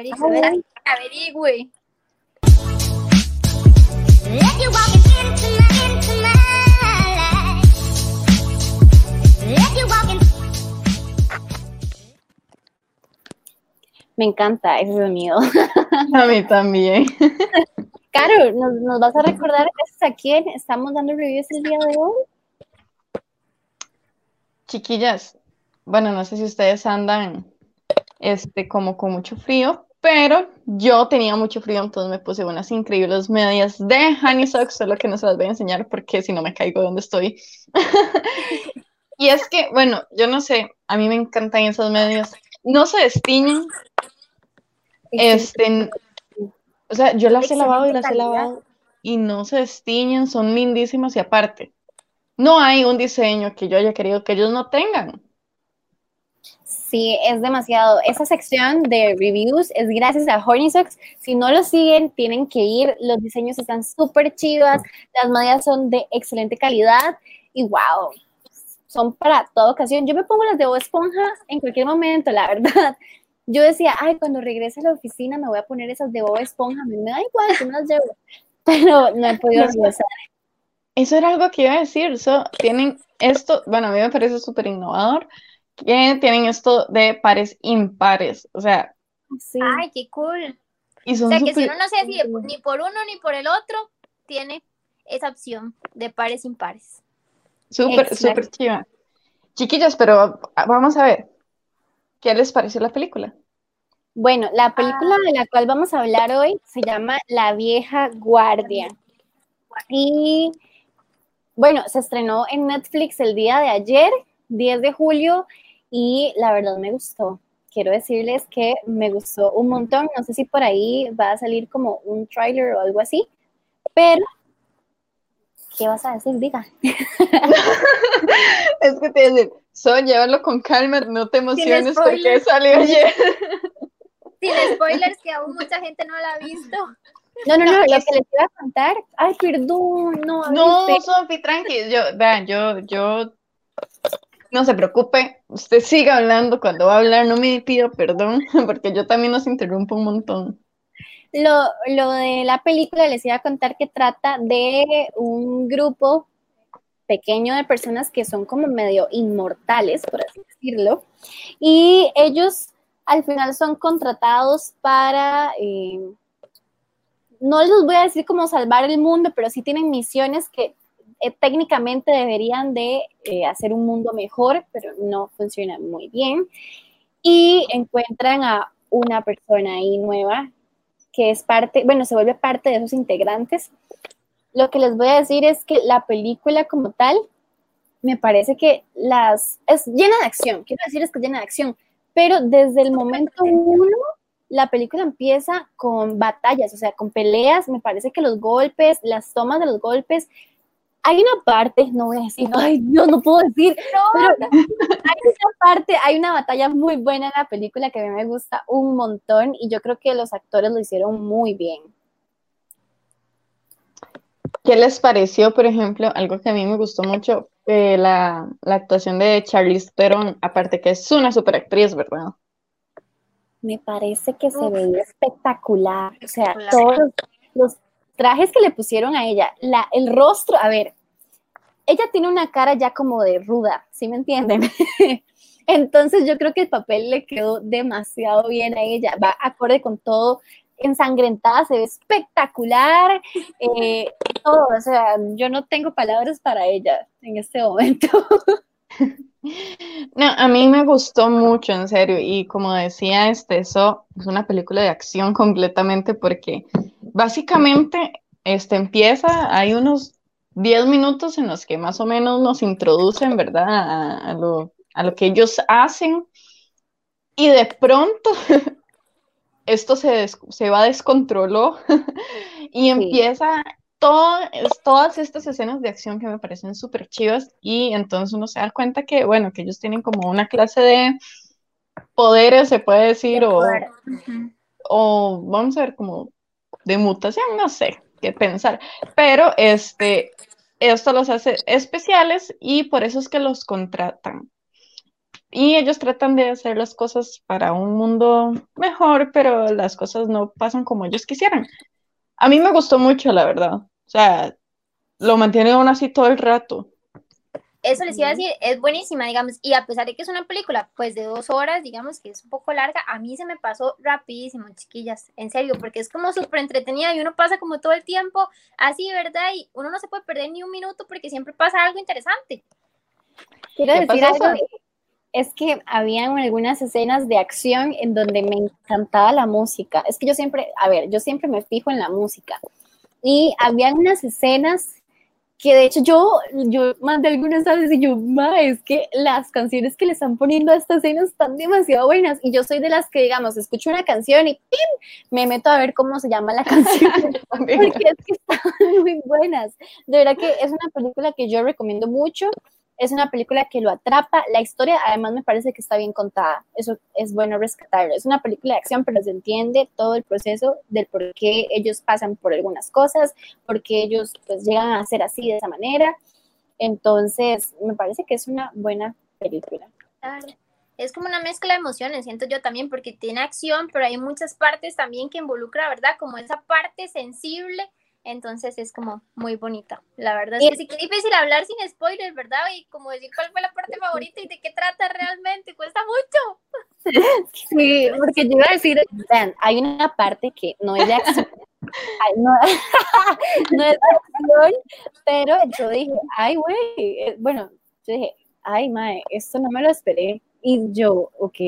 averigüe. averigüe. Me encanta ese sonido. A mí también. Caro, ¿nos, vas a recordar a quién estamos dando reviews el día de hoy? Chiquillas, bueno, no sé si ustedes andan este, como con mucho frío, pero yo tenía mucho frío, entonces me puse unas increíbles medias de Honey Socks, solo que no se las voy a enseñar porque si no me caigo de donde estoy. y es que, bueno, yo no sé, a mí me encantan esas medias. No se destiñen. Este, o sea, yo las he lavado y las he lavado y no se destiñen, son lindísimas y aparte, no hay un diseño que yo haya querido que ellos no tengan. Sí, es demasiado. Esa sección de reviews es gracias a Horny Socks. Si no lo siguen, tienen que ir. Los diseños están súper chivas, las medias son de excelente calidad y wow, son para toda ocasión. Yo me pongo las de Bob Esponja en cualquier momento, la verdad. Yo decía, ay, cuando regrese a la oficina me voy a poner esas de Bob Esponja. Me da igual, yo me las llevo. Pero no he podido regresar. Eso era algo que iba a decir. So, tienen esto, bueno, a mí me parece súper innovador que tienen esto de pares impares, o sea. Ay, qué cool. o sea, que si uno no se decide ni por uno ni por el otro, tiene esa opción de pares impares. Súper, súper chiva. Chiquillas, pero vamos a ver, ¿qué les pareció la película? Bueno, la película de la cual vamos a hablar hoy se llama La vieja guardia. Y bueno, se estrenó en Netflix el día de ayer, 10 de julio, y la verdad me gustó. Quiero decirles que me gustó un montón. No sé si por ahí va a salir como un trailer o algo así, pero ¿qué vas a decir? Diga. es que te decir, son llévalo con calma, no te emociones porque salió ayer. Sin spoilers, que aún mucha gente no la ha visto. No, no, no, lo que les iba a contar. Ay, perdón, no. No, Sofi, tranqui. Yo, vean, yo, yo no se preocupe, usted siga hablando, cuando va a hablar no me pido perdón, porque yo también nos interrumpo un montón. Lo, lo de la película les iba a contar que trata de un grupo pequeño de personas que son como medio inmortales, por así decirlo, y ellos al final son contratados para, eh, no les voy a decir cómo salvar el mundo, pero sí tienen misiones que eh, técnicamente deberían de eh, hacer un mundo mejor, pero no funciona muy bien. Y encuentran a una persona ahí nueva que es parte, bueno, se vuelve parte de esos integrantes. Lo que les voy a decir es que la película como tal, me parece que las, es llena de acción, quiero decir es que llena de acción, pero desde el momento uno, la película empieza con batallas, o sea, con peleas, me parece que los golpes, las tomas de los golpes hay una parte, no voy a decir, ay, yo no puedo decir, pero hay una parte, hay una batalla muy buena en la película que a mí me gusta un montón y yo creo que los actores lo hicieron muy bien. ¿Qué les pareció, por ejemplo, algo que a mí me gustó mucho, eh, la, actuación de Charlize Theron, aparte que es una super actriz, ¿verdad? Me parece que se veía espectacular, o sea, todos los trajes que le pusieron a ella, la, el rostro, a ver, ella tiene una cara ya como de ruda, ¿sí me entienden? Entonces yo creo que el papel le quedó demasiado bien a ella, va acorde con todo, ensangrentada, se ve espectacular, eh, todo, o sea, yo no tengo palabras para ella en este momento. No, a mí me gustó mucho, en serio, y como decía, este, eso es una película de acción completamente porque básicamente este, empieza, hay unos 10 minutos en los que más o menos nos introducen, ¿verdad? A, lo, que ellos hacen. Y de pronto esto se, se va descontroló y empieza todas estas escenas de acción que me parecen súper chivas y entonces uno se da cuenta que, bueno, que ellos tienen como una clase de poderes, se puede decir, o, o vamos a ver, como de mutación, no sé qué pensar, pero este, esto los hace especiales y por eso es que los contratan. y ellos tratan de hacer las cosas para un mundo mejor, pero las cosas no pasan como ellos quisieran. A mí me gustó mucho, la verdad. O sea, lo mantiene aún así todo el rato. Eso les iba a decir, es buenísima, digamos, y a pesar de que es una película, pues de dos horas, digamos que es un poco larga, a mí se me pasó rapidísimo, chiquillas, en serio, porque es como súper entretenida y uno pasa como todo el tiempo así, ¿verdad? Y uno no se puede perder ni un minuto porque siempre pasa algo interesante. Quiero decir algo, es que habían algunas escenas de acción en donde me encantaba la música. Es que yo siempre, a ver, yo siempre me fijo en la música. Y habían unas escenas que de hecho yo, yo mandé algunas veces y yo, ma, es que las canciones que le están poniendo a estas escenas están demasiado buenas. Y yo soy de las que, digamos, escucho una canción y ¡pim! me meto a ver cómo se llama la canción. porque es que están muy buenas. De verdad que es una película que yo recomiendo mucho. Es una película que lo atrapa. La historia, además, me parece que está bien contada. Eso es bueno rescatarlo. Es una película de acción, pero se entiende todo el proceso del por qué ellos pasan por algunas cosas, por qué ellos pues, llegan a ser así de esa manera. Entonces, me parece que es una buena película. Es como una mezcla de emociones, siento yo también, porque tiene acción, pero hay muchas partes también que involucra, ¿verdad? Como esa parte sensible entonces es como muy bonita. La verdad es que sí que difícil hablar sin spoilers, ¿verdad? Y como decir cuál fue la parte favorita y de qué trata realmente, cuesta mucho. Sí, porque yo iba a decir, hay una parte que no es de acción. No, no, es de acción, pero yo dije, ay, güey, eh, bueno, yo dije, ay, mae, esto no me lo esperé. Y yo, ok,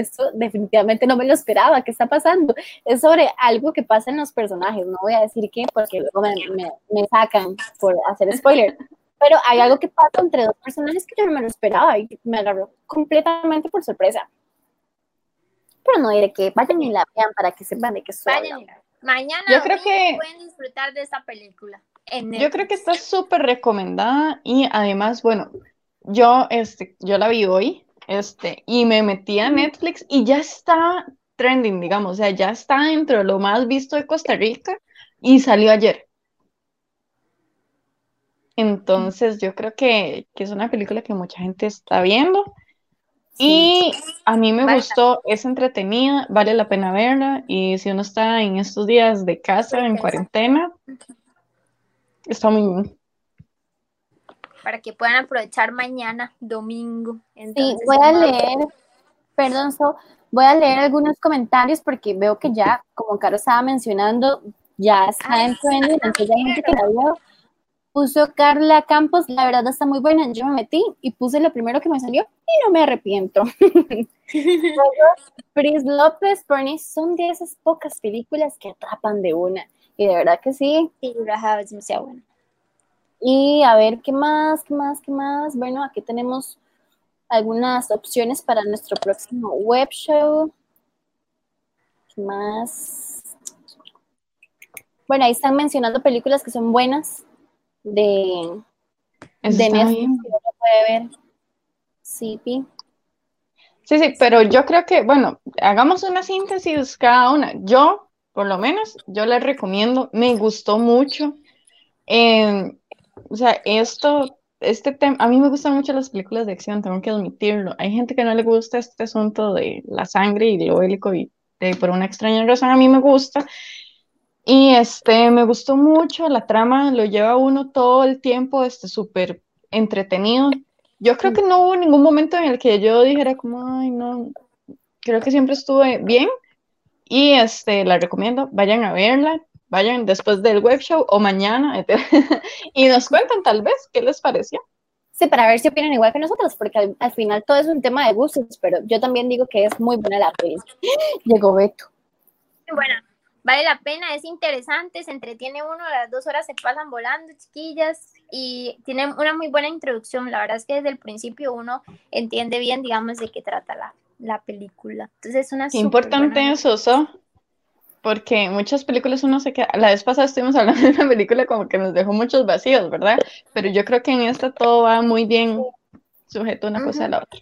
esto definitivamente no me lo esperaba, ¿qué está pasando? Es sobre algo que pasa en los personajes, no voy a decir qué, porque luego me, me, sacan por hacer spoiler, pero hay algo que pasa entre dos personajes que yo no me lo esperaba y me agarró completamente por sorpresa. Pero no diré que vayan y la vean para que sepan de qué estoy Mañana yo creo que pueden disfrutar de esta película. yo creo que está súper recomendada y además, bueno, yo, este, yo la vi hoy, este, y me metí a Netflix y ya está trending, digamos, o sea, ya está dentro de lo más visto de Costa Rica y salió ayer. Entonces, yo creo que, es una película que mucha gente está viendo. Y a mí me gustó, es entretenida, vale la pena verla. Y si uno está en estos días de casa, en cuarentena, está muy bien para que puedan aprovechar mañana, domingo. sí, voy a leer, perdón, so, voy a leer algunos comentarios porque veo que ya, como Caro estaba mencionando, ya está en trending, entonces hay gente que la vio. Puso Carla Campos, la verdad está muy buena, yo me metí y puse lo primero que me salió y no me arrepiento. Pris López, Bernie, son de esas pocas películas que atrapan de una. Y de verdad que sí. Sí, es demasiado buena. Y a ver, ¿qué más? ¿Qué más? ¿Qué más? Bueno, aquí tenemos algunas opciones para nuestro próximo web show. ¿Qué más? Bueno, ahí están mencionando películas que son buenas de, de Netflix. puede ver. Sí, Pi. Sí, sí, pero yo creo que, bueno, hagamos una síntesis cada una. Yo, por lo menos, yo les recomiendo, me gustó mucho. Eh, o sea, esto, este tema, a mí me gustan mucho las películas de acción, tengo que admitirlo. Hay gente que no le gusta este asunto de la sangre y lo bélico y por una extraña razón a mí me gusta. Y este, me gustó mucho, la trama lo lleva uno todo el tiempo, este, súper entretenido. Yo creo que no hubo ningún momento en el que yo dijera como, ay, no, creo que siempre estuve bien. Y este, la recomiendo, vayan a verla vayan después del web show o mañana y nos cuentan tal vez qué les pareció. Sí, para ver si opinan igual que nosotros, porque al, final todo es un tema de gustos, pero yo también digo que es muy buena la peli. Llegó Beto. Bueno, vale la pena, es interesante, se entretiene uno, las dos horas se pasan volando, chiquillas, y tiene una muy buena introducción. La verdad es que desde el principio uno entiende bien, digamos, de qué trata la, la película. Entonces es una... Importante eso, ¿so? Porque muchas películas uno se queda, la vez pasada estuvimos hablando de una película como que nos dejó muchos vacíos, ¿verdad? Pero yo creo que en esta todo va muy bien sujeto una cosa a la otra.